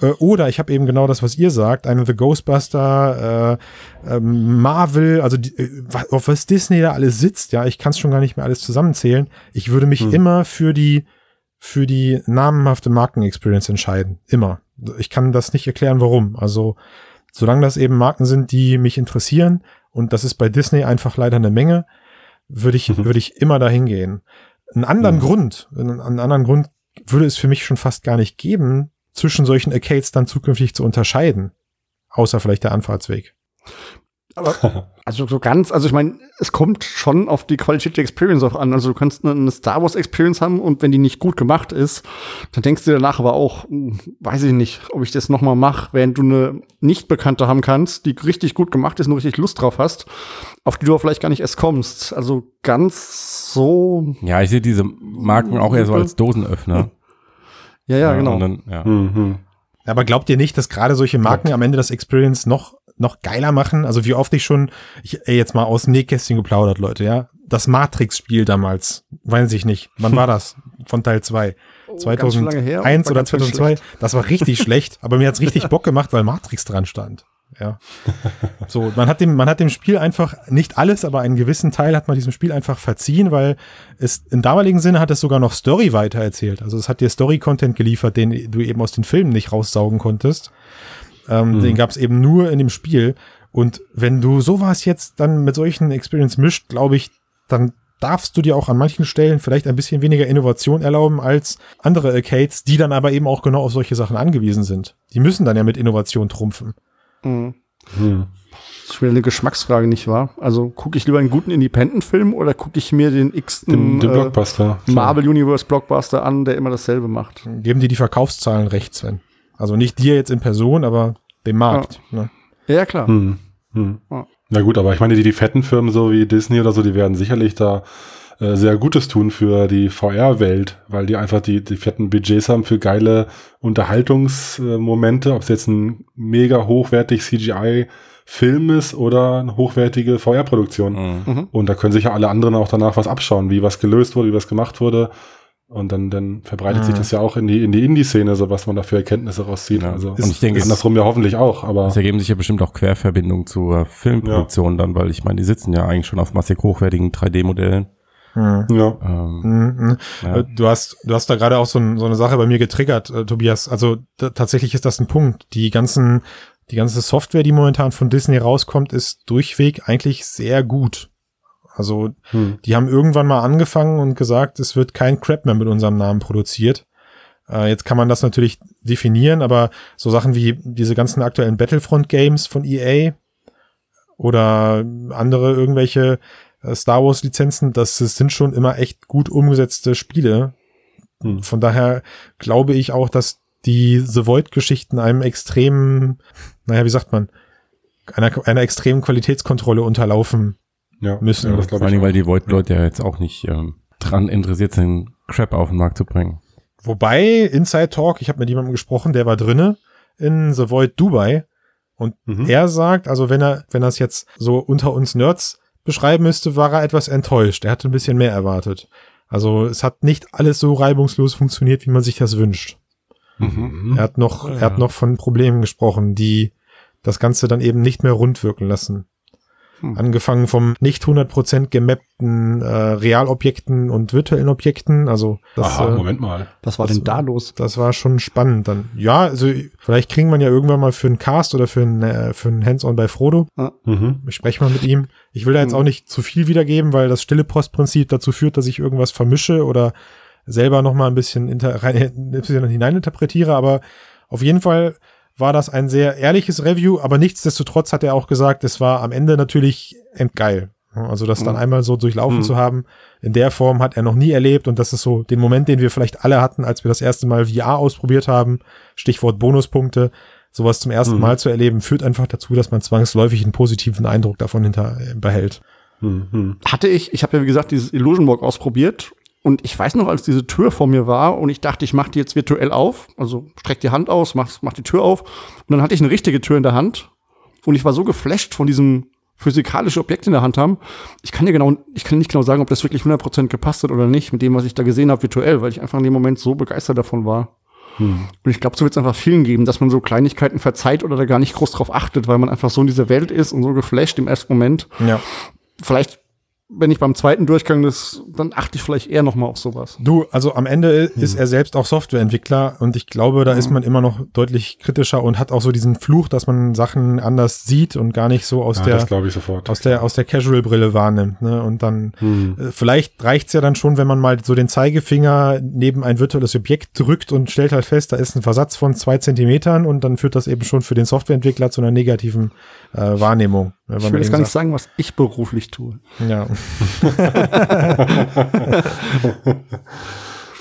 Äh, Oder ich habe eben genau das, was ihr sagt, eine The Ghostbuster, äh, ähm, Marvel, also die, äh, auf was Disney da alles sitzt, ja, ich kann es schon gar nicht mehr alles zusammenzählen. Ich würde mich Hm. immer für die für die namenhafte Marken-Experience entscheiden. Immer. Ich kann das nicht erklären, warum. Also, solange das eben Marken sind, die mich interessieren, und das ist bei Disney einfach leider eine Menge, würde ich, Mhm. würde ich immer dahin gehen. Einen anderen Mhm. Grund, einen, einen anderen Grund würde es für mich schon fast gar nicht geben, zwischen solchen Arcades dann zukünftig zu unterscheiden. Außer vielleicht der Anfahrtsweg. Aber also so ganz, also ich meine, es kommt schon auf die Qualität der Experience auch an. Also du kannst eine, Star Wars Experience haben und wenn die nicht gut gemacht ist, dann denkst du dir danach aber auch, hm, weiß ich nicht, ob ich das noch mal mache, während du eine nicht bekannte haben kannst, die richtig gut gemacht ist und richtig Lust drauf hast, auf die du auch vielleicht gar nicht erst kommst. Also ganz so, Ja, ich sehe diese Marken auch eher so als Dosenöffner. ja, ja, genau. Dann, ja. Mhm. Aber glaubt ihr nicht, dass gerade solche Marken am Ende das Experience noch, noch geiler machen? Also wie oft ich schon, ich, ey, jetzt mal aus dem Nähkästchen geplaudert, Leute, ja? Das Matrix-Spiel damals, weiß ich nicht. Wann war das? Von Teil 2. Oh, ganz schön lange her. 2001 War oder ganz, ganz 2002. schlecht. Das war richtig schlecht, aber mir hat's richtig Bock gemacht, weil Matrix dran stand. Ja. So, man hat dem, man hat dem Spiel einfach nicht alles, aber einen gewissen Teil hat man diesem Spiel einfach verziehen, weil es im damaligen Sinne hat es sogar noch Story weitererzählt. Also es hat dir Story-Content geliefert, den du eben aus den Filmen nicht raussaugen konntest. Ähm, Mhm. Den gab's eben nur in dem Spiel. Und wenn du sowas jetzt dann mit solchen Experience mischt, glaube ich, dann darfst du dir auch an manchen Stellen vielleicht ein bisschen weniger Innovation erlauben als andere Arcades, die dann aber eben auch genau auf solche Sachen angewiesen sind. Die müssen dann ja mit Innovation trumpfen. Mhm. Mhm. Das ist wieder eine Geschmacksfrage, nicht wahr? Also gucke ich lieber einen guten Independent-Film oder gucke ich mir den x Den, den äh, Blockbuster. Marvel Universe Blockbuster an, der immer dasselbe macht? Geben dir die Verkaufszahlen recht, Sven. Also nicht dir jetzt in Person, aber dem Markt. Ne? Ja, klar. Hm. Hm. Ja. Na gut, aber ich meine, die, die fetten Firmen so wie Disney oder so, die werden sicherlich da äh, sehr Gutes tun für die VR-Welt, weil die einfach die, die fetten Budgets haben für geile Unterhaltungsmomente, ob es jetzt ein mega hochwertig CGI-Film ist oder eine hochwertige VR-Produktion. Mhm. Und da können sich ja alle anderen auch danach was abschauen, wie was gelöst wurde, wie was gemacht wurde. Und dann, dann verbreitet Mhm. sich das ja auch in die, in die Indie-Szene, so was man da für Erkenntnisse rauszieht. Ja. Also Und ich denke, andersrum ja hoffentlich auch, aber Es ergeben sich ja bestimmt auch Querverbindungen zur Filmproduktion dann, weil ich meine, die sitzen ja eigentlich schon auf massig hochwertigen 3D-Modellen. Hm. ja. Ähm, Mhm, ja. Äh, Du hast, du hast da gerade auch so, ein, so eine Sache bei mir getriggert, äh, Tobias. Also tatsächlich ist das ein Punkt. Die ganzen, die ganze Software, die momentan von Disney rauskommt, ist durchweg eigentlich sehr gut. Also Hm. die haben irgendwann mal angefangen und gesagt, es wird kein Crap mehr mit unserem Namen produziert. Äh, jetzt kann man das natürlich definieren, aber so Sachen wie diese ganzen aktuellen Battlefront-Games von EA oder andere irgendwelche äh, Star Wars-Lizenzen, das, das sind schon immer echt gut umgesetzte Spiele. Hm. Von daher glaube ich auch, dass die The Void-Geschichten einem extremen, naja, wie sagt man, einer, einer extremen Qualitätskontrolle unterlaufen Ja, müssen. Ja, das vor. Dingen, weil die Void-Leute ja jetzt auch nicht ähm, dran interessiert sind, Crap auf den Markt zu bringen. Wobei, Inside Talk, ich habe mit jemandem gesprochen, der war drinne in The Void Dubai und Mhm. er sagt, also wenn er, wenn er es jetzt so unter uns Nerds beschreiben müsste, war er etwas enttäuscht. Er hatte ein bisschen mehr erwartet. Also es hat nicht alles so reibungslos funktioniert, wie man sich das wünscht. Mhm. Er hat noch, Ja. er hat noch von Problemen gesprochen, die das Ganze dann eben nicht mehr rund wirken lassen. Hm. Angefangen vom nicht 100% gemappten äh, Realobjekten und virtuellen Objekten. Also das, Aha, äh, Moment mal. Was war Das- denn da los? das war schon spannend dann. Ja, also vielleicht kriegen wir ja irgendwann mal für einen Cast oder für einen, äh, für einen Hands-on bei Frodo. Mhm. Ich spreche mal mit ihm. Ich will da jetzt Mhm. auch nicht zu viel wiedergeben, weil das stille Postprinzip dazu führt, dass ich irgendwas vermische oder selber noch mal ein bisschen, inter rein, ein bisschen hineininterpretiere. Aber auf jeden Fall war das ein sehr ehrliches Review, aber nichtsdestotrotz hat er auch gesagt, es war am Ende natürlich endgeil. Also das dann Mhm. einmal so durchlaufen Mhm. zu haben, in der Form hat er noch nie erlebt und das ist so den Moment, den wir vielleicht alle hatten, als wir das erste Mal VR ausprobiert haben. Stichwort Bonuspunkte. Sowas zum ersten Mhm. Mal zu erleben, führt einfach dazu, dass man zwangsläufig einen positiven Eindruck davon hinter äh, behält. Mhm. Hatte ich, ich habe ja wie gesagt dieses Illusion Walk ausprobiert und ich weiß noch, als diese Tür vor mir war und ich dachte, ich mache die jetzt virtuell auf, also streck die Hand aus, mach, mach die Tür auf und dann hatte ich eine richtige Tür in der Hand und ich war so geflasht von diesem physikalische Objekt in der Hand haben. Ich kann dir genau, ich kann nicht genau sagen, ob das wirklich 100% gepasst hat oder nicht mit dem, was ich da gesehen habe virtuell, weil ich einfach in dem Moment so begeistert davon war. Mhm. Und ich glaube, so wird es einfach vielen geben, dass man so Kleinigkeiten verzeiht oder da gar nicht groß drauf achtet, weil man einfach so in dieser Welt ist und so geflasht im ersten Moment. Ja. Vielleicht, wenn ich beim zweiten Durchgang das, dann achte ich vielleicht eher noch mal auf sowas. Du, also am Ende ist er selbst auch Softwareentwickler und ich glaube, da ist man immer noch deutlich kritischer und hat auch so diesen Fluch, dass man Sachen anders sieht und gar nicht so aus Ja, der das glaube ich sofort. aus der aus der Casual-Brille wahrnimmt. Ne? Und dann Mhm. äh, vielleicht reicht's ja dann schon, wenn man mal so den Zeigefinger neben ein virtuelles Objekt drückt und stellt halt fest, da ist ein Versatz von zwei Zentimetern und dann führt das eben schon für den Softwareentwickler zu einer negativen äh, Wahrnehmung. Ne? Ich will jetzt gar nicht sagen, was ich beruflich tue. ja.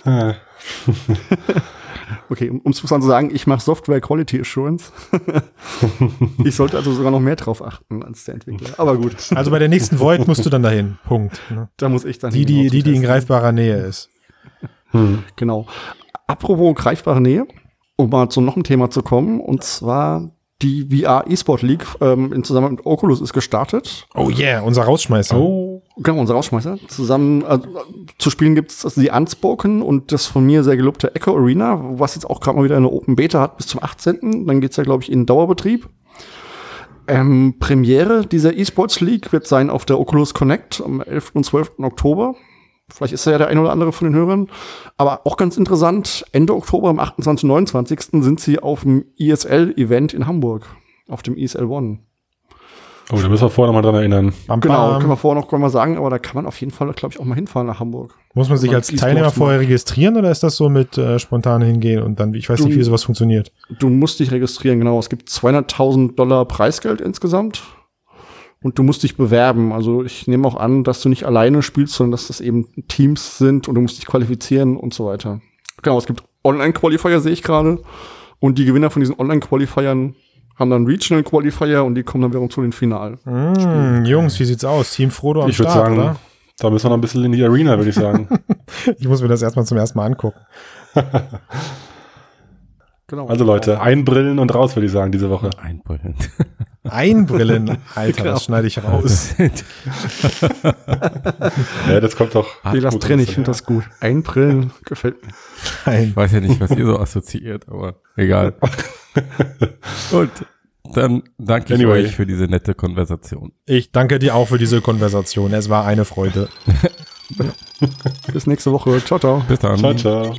Okay, um es mal zu sagen, ich mache Software Quality Assurance. ich sollte also sogar noch mehr drauf achten als der Entwickler. Aber gut, Also bei der nächsten Void musst du dann dahin. Punkt. Ne? da muss ich dann Die, hin, die, die, die in greifbarer Nähe ist. hm. Genau. Apropos greifbare Nähe, um mal zu noch einem Thema zu kommen, und zwar die VR eSport League ähm, in Zusammenhang mit Oculus ist gestartet. Oh yeah, unser Rausschmeißer. Oh. Genau, unser Rausschmeißer. Zusammen äh, zu spielen gibt's also die Unspoken und das von mir sehr gelobte Echo Arena, was jetzt auch gerade mal wieder eine Open Beta hat bis zum 18. Dann geht's ja, glaube ich, in Dauerbetrieb. Ähm, Premiere dieser eSports League wird sein auf der Oculus Connect am 11. und 12. Oktober. Vielleicht ist er ja der ein oder andere von den Hörern. Aber auch ganz interessant, Ende Oktober, am 28. und 29. sind sie auf dem ESL-Event in Hamburg. Auf dem ESL One. oh, da müssen wir vorher nochmal dran erinnern. Bam, Genau, bam. können wir vorher noch mal sagen, aber da kann man auf jeden Fall, glaube ich, auch mal hinfahren nach Hamburg. Muss man sich man als Teilnehmer vorher registrieren oder ist das so mit äh, spontan hingehen und dann, ich weiß nicht, Du- wie sowas funktioniert. Du musst dich registrieren, genau. Es gibt 200.000 Dollar Preisgeld insgesamt. Und du musst dich bewerben. Also ich nehme auch an, dass du nicht alleine spielst, sondern dass das eben Teams sind und du musst dich qualifizieren und so weiter. Genau, es gibt Online-Qualifier, sehe ich gerade. Und die Gewinner von diesen Online-Qualifiern haben dann Regional Qualifier und die kommen dann wiederum zu den Finalen. Mm, Jungs, wie sieht's aus? Team Frodo am Ich würde Start, sagen, oder? da müssen wir noch ein bisschen in die Arena, würde ich sagen. Ich muss mir das erstmal zum ersten Mal angucken. Genau. Also Leute, einbrillen und raus, würde ich sagen, diese Woche. Einbrüllen. Einbrillen, Alter, Genau. das schneide ich raus. Ja, das kommt doch. nee, gut drin, ich finde das gut. Einbrillen gefällt mir. Ein Ich weiß ja nicht, was ihr so assoziiert, aber egal. Und dann danke ich Anyway. euch für diese nette Konversation. Ich danke dir auch für diese Konversation. Es war eine Freude. Bis nächste Woche. Ciao, ciao. Bis dann. Ciao, ciao.